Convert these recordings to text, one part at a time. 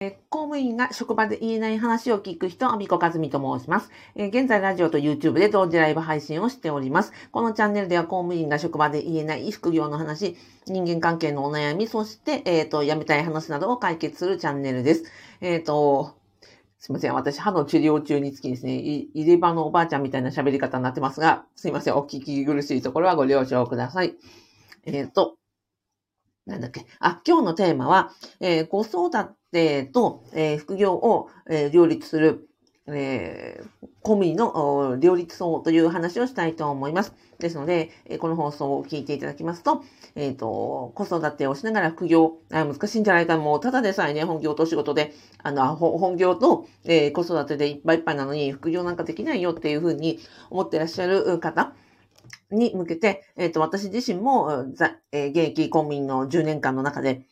公務員が職場で言えない話を聞く人、アビコカズミと申します。現在、ラジオと YouTube で同時ライブ配信をしております。このチャンネルでは公務員が職場で言えない副業の話、人間関係のお悩み、そして、えっ、ー、と、辞めたい話などを解決するチャンネルです。えっ、ー、と、すいません。私、歯の治療中につきですね、入れ歯のおばあちゃんみたいな喋り方になってますが、すいません。お聞き苦しいところはご了承ください。えっ、ー、と、なんだっけ。あ、今日のテーマは、えー、子育てと、えー、副業を、えー、両立する、えー、公務員の両立層という話をしたいと思います。ですので、え、この放送を聞いていただきますと、えっ、と、子育てをしながら副業、難しいんじゃないか、もうただでさえね、本業と仕事で、あの、本業と、え、子育てでいっぱいいっぱいなのに、副業なんかできないよっていうふうに思ってらっしゃる方、に向けて、えっ、と、私自身も、えー、現役公務員の10年間の中で、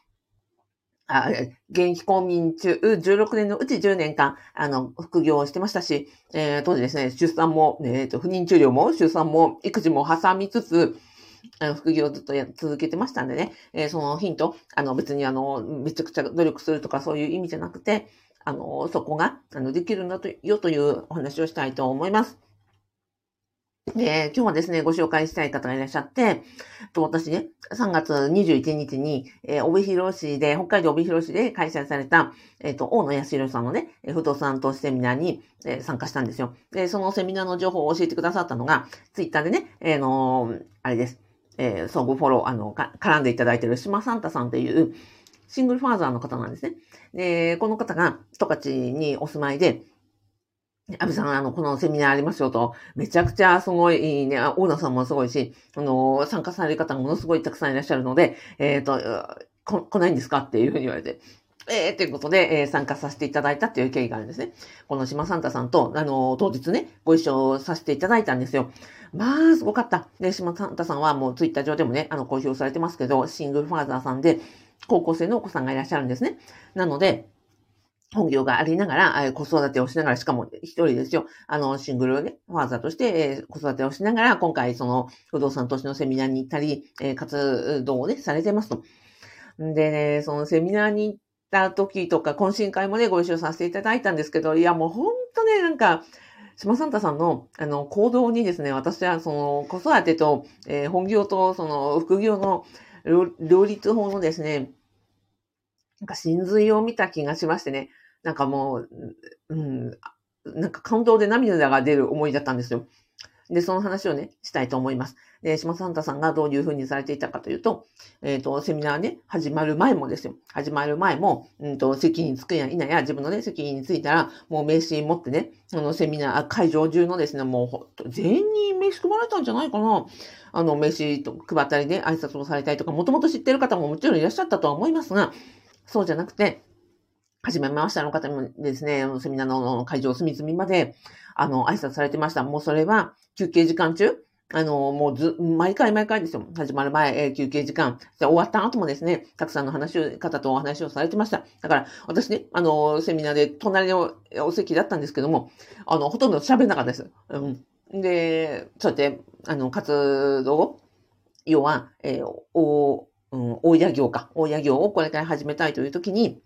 あ現役公務員中、16年のうち10年間、あの、副業をしてましたし、えー、当時ですね、出産も、えっ、ー、と、不妊治療も、出産も、育児も挟みつつ、副業をずっと続けてましたんでね、えー、そのヒント、あの、別にあの、めちゃくちゃ努力するとかそういう意味じゃなくて、あの、そこが、あの、できるんだと、よというお話をしたいと思います。で、今日はですね、ご紹介したい方がいらっしゃって、私ね、3月21日に、えー、帯広市で、北海道帯広市で開催された、えっ、ー、と、大野康弘さんのね、不動産投資セミナーに、えー、参加したんですよ。で、そのセミナーの情報を教えてくださったのが、ツイッターでね、えー、のー、あれです。えー、相互フォロー、あの、絡んでいただいている島サンタさんという、シングルファーザーの方なんですね。で、この方が、十勝にお住まいで、安部さん、あの、このセミナーありますよと、めちゃくちゃすごいね、大野さんもすごいし、あの、参加される方もものすごいたくさんいらっしゃるので、えっ、ー、と、こ、来ないんですかっていうふうに言われて、えー、ということで、えー、参加させていただいたっていう経緯があるんですね。この島サンタさんと、あの、当日ね、ご一緒させていただいたんですよ。まあ、すごかった。で、島サンタさんはもうツイッター上でもね、あの、公表されてますけど、シングルファーザーさんで、高校生のお子さんがいらっしゃるんですね。なので、本業がありながら、子育てをしながら、しかも一人ですよ。あの、シングルね、ファーザーとして、子育てをしながら、今回、その、不動産投資のセミナーに行ったり、活動をね、されてますと。でね、そのセミナーに行った時とか、懇親会もね、ご一緒させていただいたんですけど、いや、もうほんとね、なんか、島サンタさんの、あの、行動にですね、私は、その、子育てと、えー、本業と、その、副業の両立法のですね、なんか真髄を見た気がしましてね、なんかもう、うん、なんか感動で涙が出る思いだったんですよ。で、その話をね、したいと思います。で、島サンタさんがどういうふうにされていたかというと、えっ、ー、と、セミナーね、始まる前もですよ。始まる前も、うんと、席に着くやいなや、自分のね、席に着いたら、もう名刺持ってね、そのセミナー、会場中のですね、もう、全員に名刺配られたんじゃないかな。あの、名刺と配ったりね、挨拶をされたりとか、もともと知ってる方ももちろんいらっしゃったとは思いますが、そうじゃなくて、初めましての方もですね、セミナーの会場隅々まで、あの、挨拶されてました。もうそれは、休憩時間中、あの、もうず、毎回毎回ですよ。始まる前、えー、休憩時間。で、終わった後もですね、たくさんの話を、方とお話をされてました。だから、私ね、あの、セミナーで隣のお席だったんですけども、あの、ほとんど喋んなかったです。うん。で、そうやって、あの、活動、要は、えー、お、うん、大家業か。大家業をこれから始めたいという時に、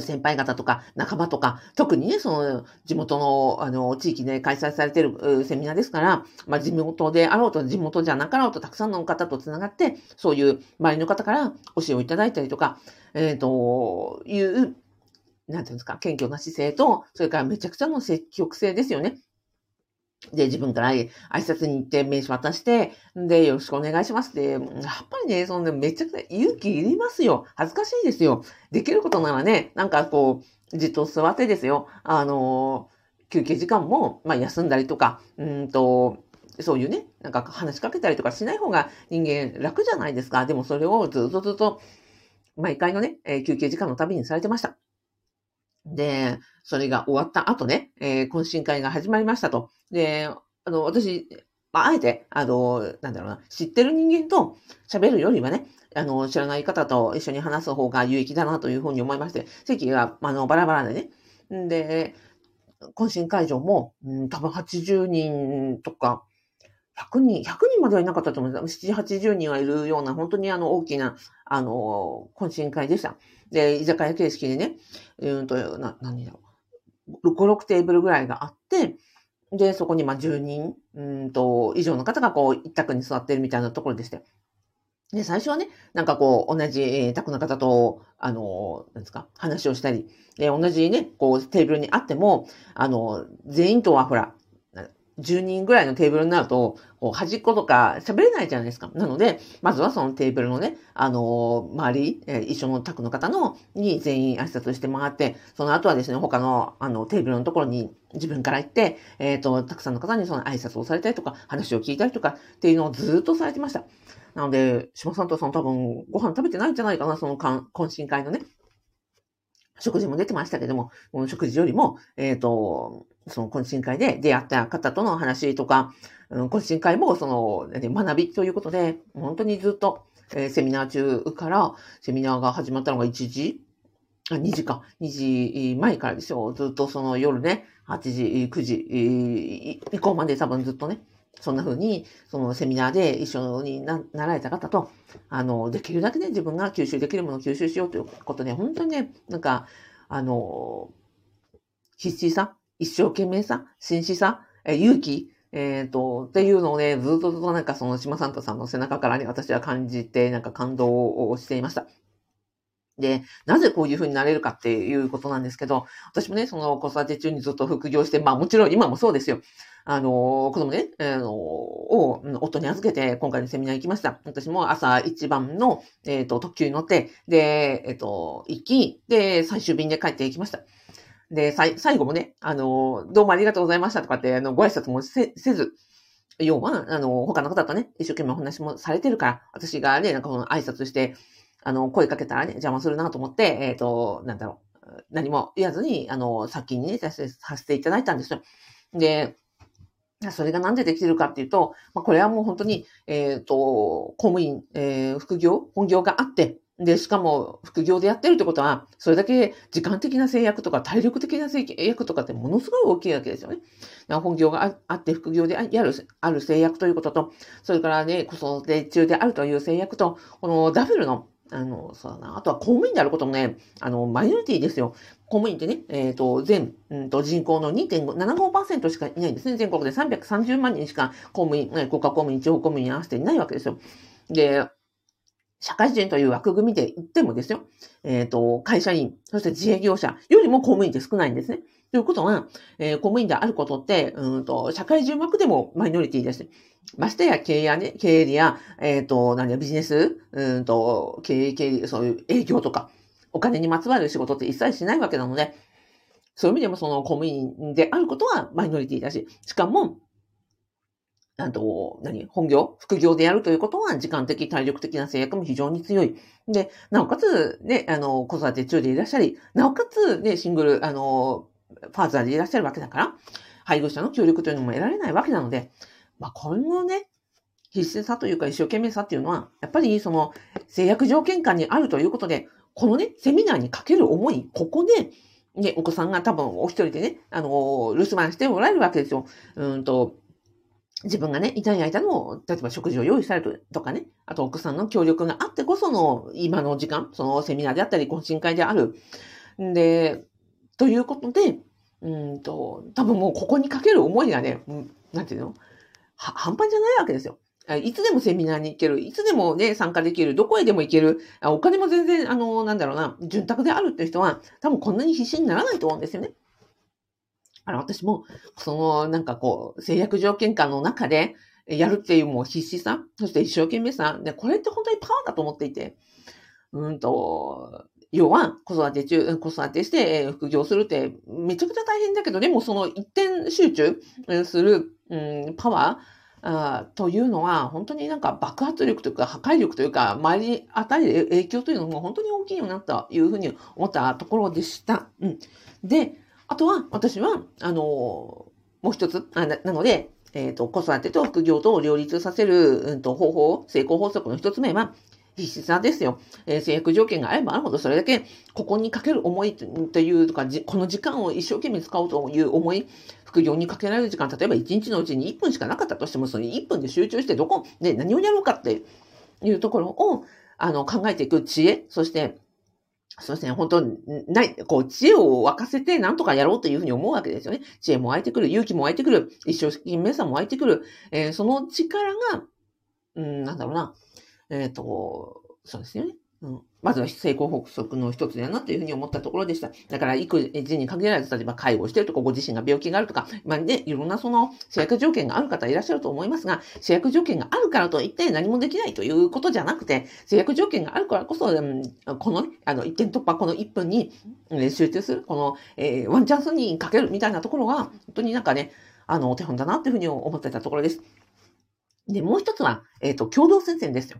先輩方とか仲間とか、特にね、その地元の、あの、地域で開催されているセミナーですから、まあ、地元であろうと、地元じゃなかろうと、たくさんの方と繋がって、そういう周りの方から教えをいただいたりとか、えっ、ー、と、いう、なんていうんですか、謙虚な姿勢と、それからめちゃくちゃの積極性ですよね。で、自分から挨拶に行って名刺渡して、で、よろしくお願いしますって、やっぱりね、そのね、めちゃくちゃ勇気いりますよ。恥ずかしいですよ。できることならね、なんかこう、じっと座ってですよ。あの、休憩時間も、まあ休んだりとか、うんと、そういうね、なんか話しかけたりとかしない方が人間楽じゃないですか。でもそれをずっとずっと、毎回のね、休憩時間のたびにされてました。で、それが終わった後ね、えー、懇親会が始まりましたと。で、あの、私、まあ、あえて、あの、なんだろうな、知ってる人間と喋るよりはね、あの、知らない方と一緒に話す方が有益だなというふうに思いまして、席が、あの、バラバラでね。で、懇親会場も、うん、多分80人とか、100人、100人まではいなかったと思うんです。7、80人はいるような、本当にあの、大きな、あの、懇親会でした。で、居酒屋形式でね、うんと、な、何だろう。5、6テーブルぐらいがあって、で、そこにまあ10人、うんと、以上の方がこう、一択に座ってるみたいなところでした。で、最初はね、なんかこう、同じ宅の方と、あの、なんですか、話をしたり、で、同じね、こう、テーブルにあっても、あの、全員とはほら、10人ぐらいのテーブルになると、端っことか喋れないじゃないですか。なので、まずはそのテーブルのね、あのー、周り、えー、一緒の宅の方の、に全員挨拶して回って、その後はですね、他の、あの、テーブルのところに自分から行って、えっ、ー、と、たくさんの方にその挨拶をされたりとか、話を聞いたりとかっていうのをずっとされてました。なので、島さんとさん多分ご飯食べてないんじゃないかな、その懇親会のね。食事も出てましたけども、この食事よりも、えっ、と、その懇親会で出会った方との話とか、うん、懇親会もその、学びということで、本当にずっと、えー、セミナー中からセミナーが始まったのが1時あ、2時か。2時前からですよ。ずっとその夜ね、8時、9時以降まで多分ずっとね、そんな風に、そのセミナーで一緒にななられた方と、あの、できるだけね、自分が吸収できるものを吸収しようということで、本当にね、なんか、あの、必死さ、一生懸命さ、真摯さ、え勇気、えっ、と、っていうのをね、ずっとずっとなんかその島サンタさんの背中からね、私は感じて、なんか感動をしていました。で、なぜこういう風になれるかっていうことなんですけど、私もね、その子育て中にずっと副業して、まあもちろん今もそうですよ。あの、子供ね、あの、を夫に預けて今回のセミナー行きました。私も朝一番の、えっ、ー、と、特急に乗って、で、えっ、ー、と、行き、で、最終便で帰っていきました。で、最後もね、あの、どうもありがとうございましたとかって、あの、ご挨拶もせず、要は、あの、他の方とね、一生懸命お話もされてるから、私がね、なんかこの挨拶して、あの、声かけたらね、邪魔するなと思って、えっ、ー、と、なんだろう、何も言わずに、あの、先にね、させていただいたんですよ。で、それがなんでできてるかっていうと、まあ、これはもう本当に、えっ、ー、と、公務員、えー、副業、本業があって、で、しかも副業でやってるってことは、それだけ時間的な制約とか体力的な制約とかってものすごい大きいわけですよね。本業があって副業でやる、ある制約ということと、それからね、子育て中であるという制約と、このダブルのあの、そうだな。あとは公務員であることもね、あの、マイノリティですよ。公務員ってね、えっ、ー、と、全、うんと、人口の2.75%しかいないんですね。全国で330万人しか公務員、国家公務員、地方公務員に合わせていないわけですよ。で、社会人という枠組みで言ってもですよ、えっ、ー、と、会社員、そして自営業者よりも公務員って少ないんですね。ということは、えー、公務員であることって、うんと、社会人枠でもマイノリティです。ましてや経営やね、経営や、えっ、ー、と、何や、ビジネス、うんと、経営、経営、そういう営業とか、お金にまつわる仕事って一切しないわけなので、そういう意味でもその公務員であることはマイノリティだし、しかも、なんと、何本業副業でやるということは、時間的、体力的な制約も非常に強い。で、なおかつ、ね、あの、子育て中でいらっしゃり、なおかつ、ね、シングル、あの、ファーザーでいらっしゃるわけだから、配偶者の協力というのも得られないわけなので、まあ、今後ね、必死さというか一生懸命さっていうのは、やっぱりその制約条件下にあるということで、このね、セミナーにかける思い、ここで、ね、お子さんが多分お一人でね、あの、留守番しておられるわけですよ。うんと、自分がね、いない間の、例えば食事を用意されるとかね、あと奥さんの協力があってこその今の時間、そのセミナーであったり、懇親会である。んで、ということで、うんと、多分もうここにかける思いがね、うん、なんていうの？半端じゃないわけですよ。いつでもセミナーに行ける。いつでもね、参加できる。どこへでも行ける。お金も全然、あの、なんだろうな、潤沢であるっていう人は、多分こんなに必死にならないと思うんですよね。あの、私も、その、なんかこう、制約条件下の中で、やるっていうもう必死さ、そして一生懸命さ、ね、これって本当にパワーだと思っていて、うんと、要は、子育て中、子育てして、副業するって、めちゃくちゃ大変だけど、でもその一点集中する、うん、パワー、あというのは、本当になんか爆発力というか破壊力というか、周りに与える影響というのも本当に大きいようになったというふうに思ったところでした。うん。で、あとは、私は、あの、もう一つ、あなので、えっ、ー、と、子育てと副業とを両立させる、うん、と方法、成功法則の一つ目は、必須なんですよ。えー、制約条件があればあるほど、それだけ、ここにかける思いというとか、この時間を一生懸命使おうという思い、副業にかけられる時間、例えば1日のうちに1分しかなかったとしても、その1分で集中してどこ、で、何をやろうかっていうところを、あの、考えていく知恵、そして、そうですね、本当ない、こう、知恵を沸かせてなんとかやろうというふうに思うわけですよね。知恵も湧いてくる、勇気も湧いてくる、一生懸命さも湧いてくる、えー、その力が、うん、なんだろうな、えっ、ー、と、そうですよね。うん、まずは成功法則の一つだなというふうに思ったところでした。だから、育児に限らず、例えば介護してるとか、ご自身が病気があるとか、まあね、いろんなその制約条件がある方いらっしゃると思いますが、制約条件があるからといって何もできないということじゃなくて、制約条件があるからこそ、うん、この、あの、一点突破、この1分に集中する、この、えー、ワンチャンスにかけるみたいなところが、本当になんかね、あの、お手本だなというふうに思ってたところです。で、もう一つは、えっ、ー、と、共同戦線ですよ。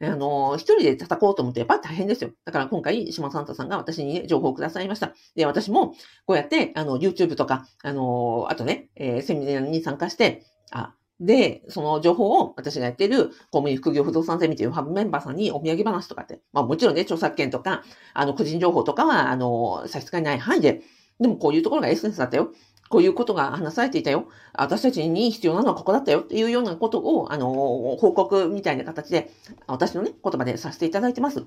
あの、一人で叩こうと思ってやっぱ大変ですよ。だから今回、島サンタさんが私に、ね、情報をくださいました。で、私も、こうやって、あの、YouTube とか、あの、あとね、えー、セミナーに参加して、あ、で、その情報を私がやっている公務員副業不動産ゼミというハブメンバーさんにお土産話とかって、まあもちろんね、著作権とか、あの、個人情報とかは、あの、差し支えない範囲で、でもこういうところがエッセンスだったよ。こういうことが話されていたよ。私たちに必要なのはここだったよっていうようなことを、あの、報告みたいな形で、私のね、言葉でさせていただいてます。と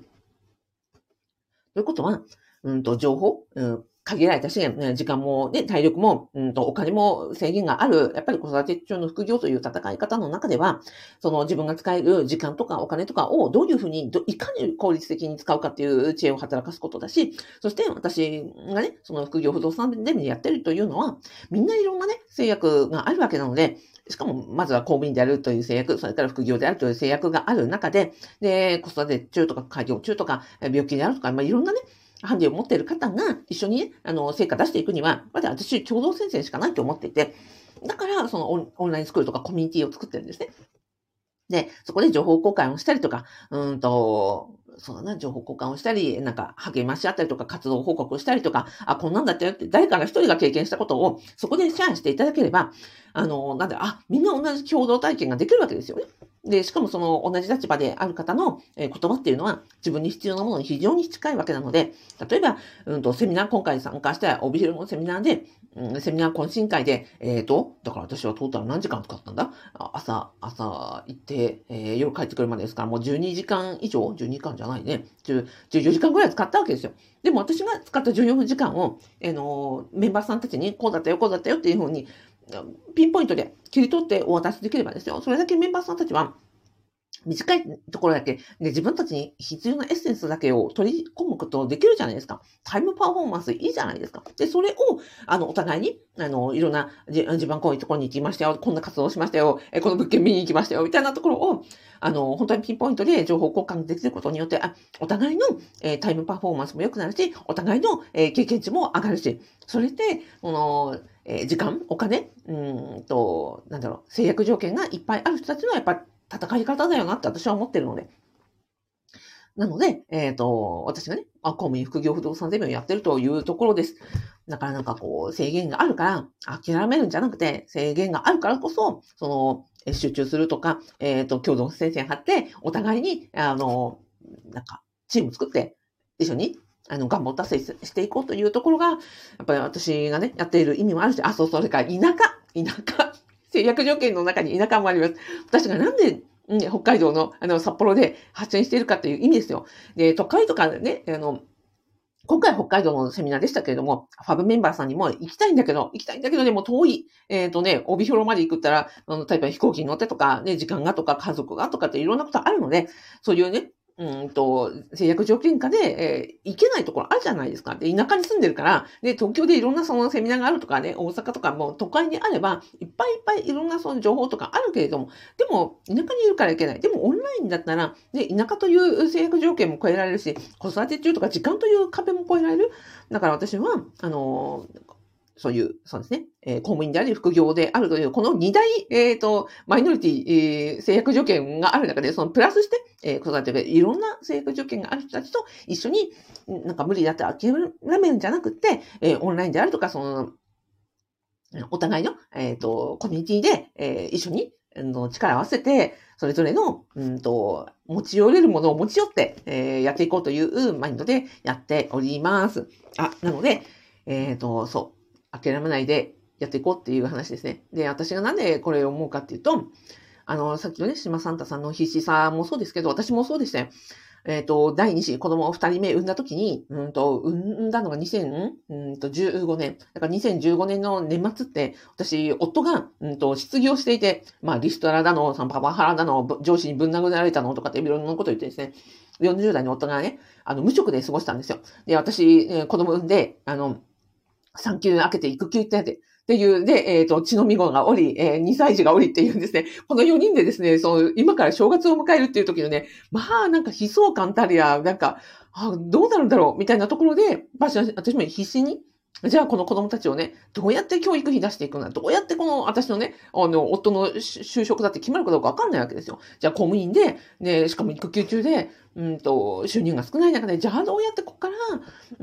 いうことは、うんと、情報、うん、限られた資源、時間もね、体力も、うんと、お金も制限がある、やっぱり子育て中の副業という戦い方の中では、その自分が使える時間とかお金とかをどういうふうに、いかに効率的に使うかっていう知恵を働かすことだし、そして私がね、その副業不動産でやってるというのは、みんないろんなね、制約があるわけなので、しかも、まずは公務員であるという制約、それから副業であるという制約がある中で、で、子育て中とか、開業中とか、病気であるとか、まあ、いろんなね、ハンディを持っている方が一緒にね、あの、成果出していくには、まだ私、共同戦線しかないと思っていて、だから、そのオンラインスクールとかコミュニティを作ってるんですね。で、そこで情報交換をしたりとか、うんと、そうだな、情報交換をしたり、なんか励まし合ったりとか、活動報告をしたりとか、あ、こんなんだったよって、誰かが一人が経験したことを、そこでシェアしていただければ、あの、なんだ、あ、みんな同じ共同体験ができるわけですよね。で、しかもその同じ立場である方の言葉っていうのは自分に必要なものに非常に近いわけなので、例えば、うんと、セミナー、今回参加した帯広のセミナーで、うん、セミナー懇親会で、えっ、ー、と、だから私はトータル何時間使ったんだ？朝、朝行って、えー、夜帰ってくるまでですから、もう12時間以上 ?12 時間じゃないね。14時間ぐらい使ったわけですよ。でも私が使った14時間を、えー、のメンバーさんたちにこうだったよ、こうだったよっていうふうに、ピンポイントで切り取ってお渡しできればですよ。それだけメンバーさんたちは、短いところだけ、で、自分たちに必要なエッセンスだけを取り込むことできるじゃないですか。タイムパフォーマンスいいじゃないですか。で、それを、あの、お互いに、あの、いろんな、自分こういうところに行きましたよ、こんな活動しましたよ、えこの物件見に行きましたよ、みたいなところを、あの、本当にピンポイントで情報交換できることによって、あ、お互いの、え、タイムパフォーマンスも良くなるし、お互いの、え、経験値も上がるし、それで、この、えー、時間、お金、うんと、なんだろう、制約条件がいっぱいある人たちのやっぱ戦い方だよなって私は思ってるので。なので、えっ、ー、と、私がね、あ公務員副業不動産ゼミをやってるというところです。だからなんかこう、制限があるから、諦めるんじゃなくて、制限があるからこそ、その、集中するとか、えっ、ー、と、共同戦線張って、お互いに、あの、なんか、チーム作って、一緒に、あの、願望達成していこうというところが、やっぱり私がね、やっている意味もあるし、あ、そう、それから田舎、田舎、制約条件の中に田舎もあります。私がなんで、北海道の、あの、札幌で発信しているかという意味ですよ。で、都会とかね、あの、今回北海道のセミナーでしたけれども、ファブメンバーさんにも行きたいんだけど、行きたいんだけど、でも遠い、えっ、ー、とね、帯広まで行くったら、あの、例えば飛行機に乗ってとか、ね、時間がとか家族がとかっていろんなことあるので、そういうね、うんと、制約条件下で、えー、行けないところあるじゃないですか。で、田舎に住んでるから、で、東京でいろんなそのセミナーがあるとかね、大阪とかも都会にあれば、いっぱいいっぱいいろんなその情報とかあるけれども、でも、田舎にいるからいけない。でも、オンラインだったら、で、田舎という制約条件も超えられるし、子育て中とか時間という壁も超えられる。だから私は、あのーそういう、そうですね、えー、公務員であり、副業であるという、この二大、えっ、ー、と、マイノリティ、えー、制約条件がある中で、そのプラスして、えー、子育てでいろんな制約条件がある人たちと一緒に、なんか無理だって諦めるんじゃなくて、えー、オンラインであるとか、その、お互いの、えっ、ー、と、コミュニティで、えー、一緒に、あの力を合わせて、それぞれの、うんと、持ち寄れるものを持ち寄って、えー、やっていこうというマインドでやっております。あ、なので、えっ、ー、と、そう、諦めないでやっていこうっていう話ですね。で、私がなんでこれを思うかっていうと、あの、さっきのね、島サンタさんの必死さもそうですけど、私もそうでしたよ。えっ、ー、と、第二子、子供を二人目産んだ時に、うんと、産んだのが2015年。だから2015年の年末って、私、夫が、うんと、失業していて、まあ、リストラだの、サンパパハラだの、上司にぶん殴られたのとかっていろんなこと言ってですね、40代の夫がね、あの、無職で過ごしたんですよ。で、私、子供産んで、あの、産休明けて育休ってやって、っていう、で、えっ、ー、と、血のみ子がおり、えー、2歳児がおりっていうんですね。この4人でですね、その、今から正月を迎えるっていう時のね、まあ、なんか悲壮感たりや、なんか、あどうなるんだろうみたいなところで、私も必死に、じゃあこの子供たちをね、どうやって教育費出していくんだどうやってこの私のね、あの、夫の就職だって決まるかどうかわかんないわけですよ。じゃあ公務員で、ね、しかも育休中で、うんと、収入が少ない中で、じゃあどうやってここから、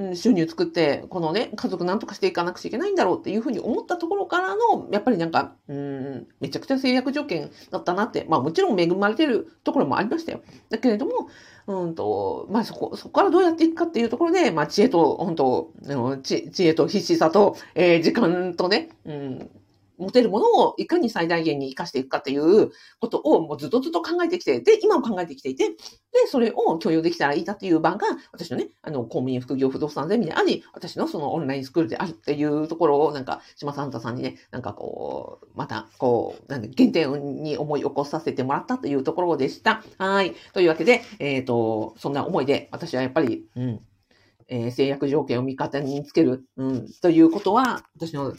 うん、収入作って、このね、家族なんとかしていかなくちゃいけないんだろうっていうふうに思ったところからの、やっぱりなんか、うん、めちゃくちゃ制約条件だったなって、まあもちろん恵まれてるところもありましたよ。だけれども、うんと、まあそこ、そこからどうやっていくかっていうところで、まあ知恵と、本当知知恵と必死さと、えー、時間とね、うん、持てるものをいかに最大限に活かしていくかっていうことをもうずっとずっと考えてきて、で、今も考えてきていて、で、それを共有できたらいいなっていう場が、私のね、あの、公務員副業不動産ゼミであり、私のそのオンラインスクールであるっていうところを、なんか、島サンタさんにね、なんかこう、また、こう、なんで、原点に思い起こさせてもらったというところでした。はい。というわけで、えっ、ー、と、そんな思いで、私はやっぱり、うん、えー、制約条件を味方につける、うん、ということは、私の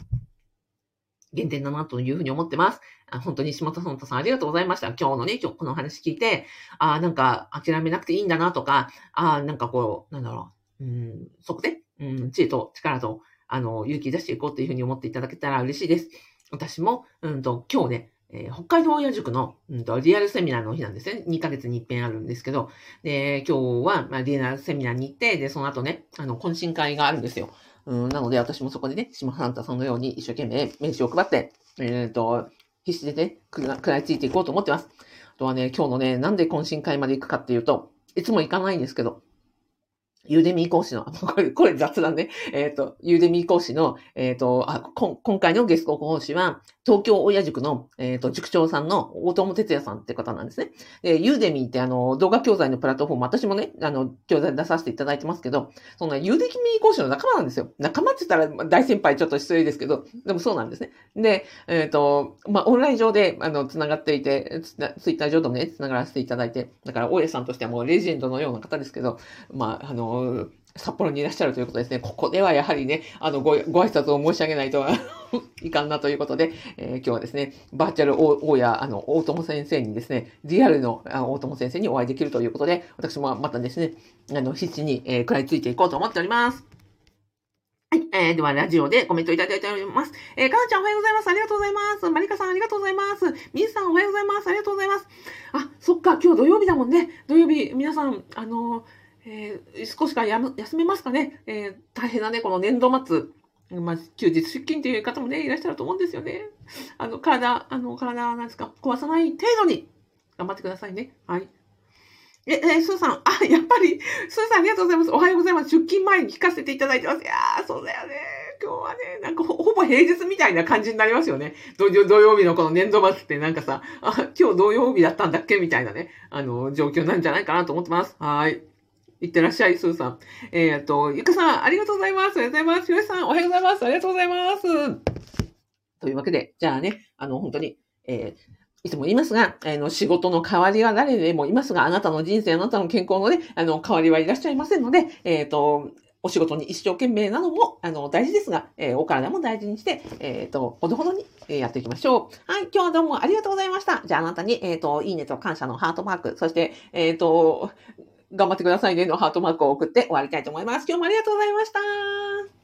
原点だなというふうに思ってます。本当に島田さんありがとうございました。今日のね、今日この話聞いて、ああ、なんか諦めなくていいんだなとか、ああ、なんかこう、なんだろう、うん、そこで、うん、知恵と力と、あの、勇気出していこうというふうに思っていただけたら嬉しいです。私も、うんと、今日ね、えー、北海道親塾の、うんと、リアルセミナーの日なんですね。2ヶ月に一遍あるんですけど、で、今日は、まあ、リアルセミナーに行って、で、その後ね、あの、懇親会があるんですよ。うん、なので私もそこでね、島ハンタさんのように一生懸命名刺を配って、えっ、ー、と、必死でね、食らいついていこうと思ってます。あとはね、今日のね、なんで懇親会まで行くかっていうと、いつも行かないんですけど、ユーデミー講師の、これ、これ雑談ね。えっ、ー、と、ユーデミー講師の、えっ、ー、とあこ、今回のゲスト講師は、東京親塾の、えっ、ー、と、塾長さんの大友哲也さんって方なんですね。で、ユーデミーってあの、動画教材のプラットフォーム、私もね、あの、教材出させていただいてますけど、そのユーデミー講師の仲間なんですよ。仲間って言ったら大先輩ちょっと失礼ですけど、でもそうなんですね。で、えっ、と、まあ、オンライン上で、あの、つながっていて、ツイッター上でもね、つながらせていただいて、だから、大家さんとしてはもうレジェンドのような方ですけど、まあ、あの、札幌にいらっしゃるということですね。ここではやはりね、あの、ご、ご挨拶を申し上げないと いかんなということで、えー、今日はですね、バーチャル大家、あの、大友先生にですね、リアルの大友先生にお会いできるということで、私もまたですね、あの、必死に、えー、食らいついていこうと思っております。はい。えー、では、ラジオでコメントいただいております。えー、かなちゃんおはようございます。ありがとうございます。まりかさんありがとうございます。みずさんおはようございます。ありがとうございます。あ、そっか、今日土曜日だもんね。土曜日、皆さん、あのーえー、少しかやむ休めますかね、えー、大変なね、この年度末、まあ、休日出勤という方もね、いらっしゃると思うんですよね。あの、体、あの、体、なんですか、壊さない程度に頑張ってくださいね。はい。え、えスーさん、あ、やっぱり、スーさんありがとうございます。おはようございます。出勤前に聞かせていただいてます。いやー、そうだよね。今日はね、なんかほほぼ平日みたいな感じになりますよね。土曜日のこの年度末ってなんかさ、あ、今日土曜日だったんだっけ？みたいなね、あの、状況なんじゃないかなと思ってます。はい。いってらっしゃい、スーさん。えー、っと、ゆかさん、ありがとうございます。ありがとうございます。ひろしさん、おはようございます。ありがとうございます。というわけで、じゃあね、あの、本当に、えー、いつも言いますが、あの、仕事の代わりは誰でもいますが、あなたの人生、あなたの健康のね、あの、代わりはいらっしゃいませんので、えっ、ー、と、お仕事に一生懸命なのも、あの、大事ですが、えー、お体も大事にして、えっ、ー、と、ほどほどに、えー、やっていきましょう。はい、今日はどうもありがとうございました。じゃああなたに、えっ、と、いいねと感謝のハートマーク、そして、えっ、と、頑張ってくださいねのハートマークを送って終わりたいと思います。今日もありがとうございました。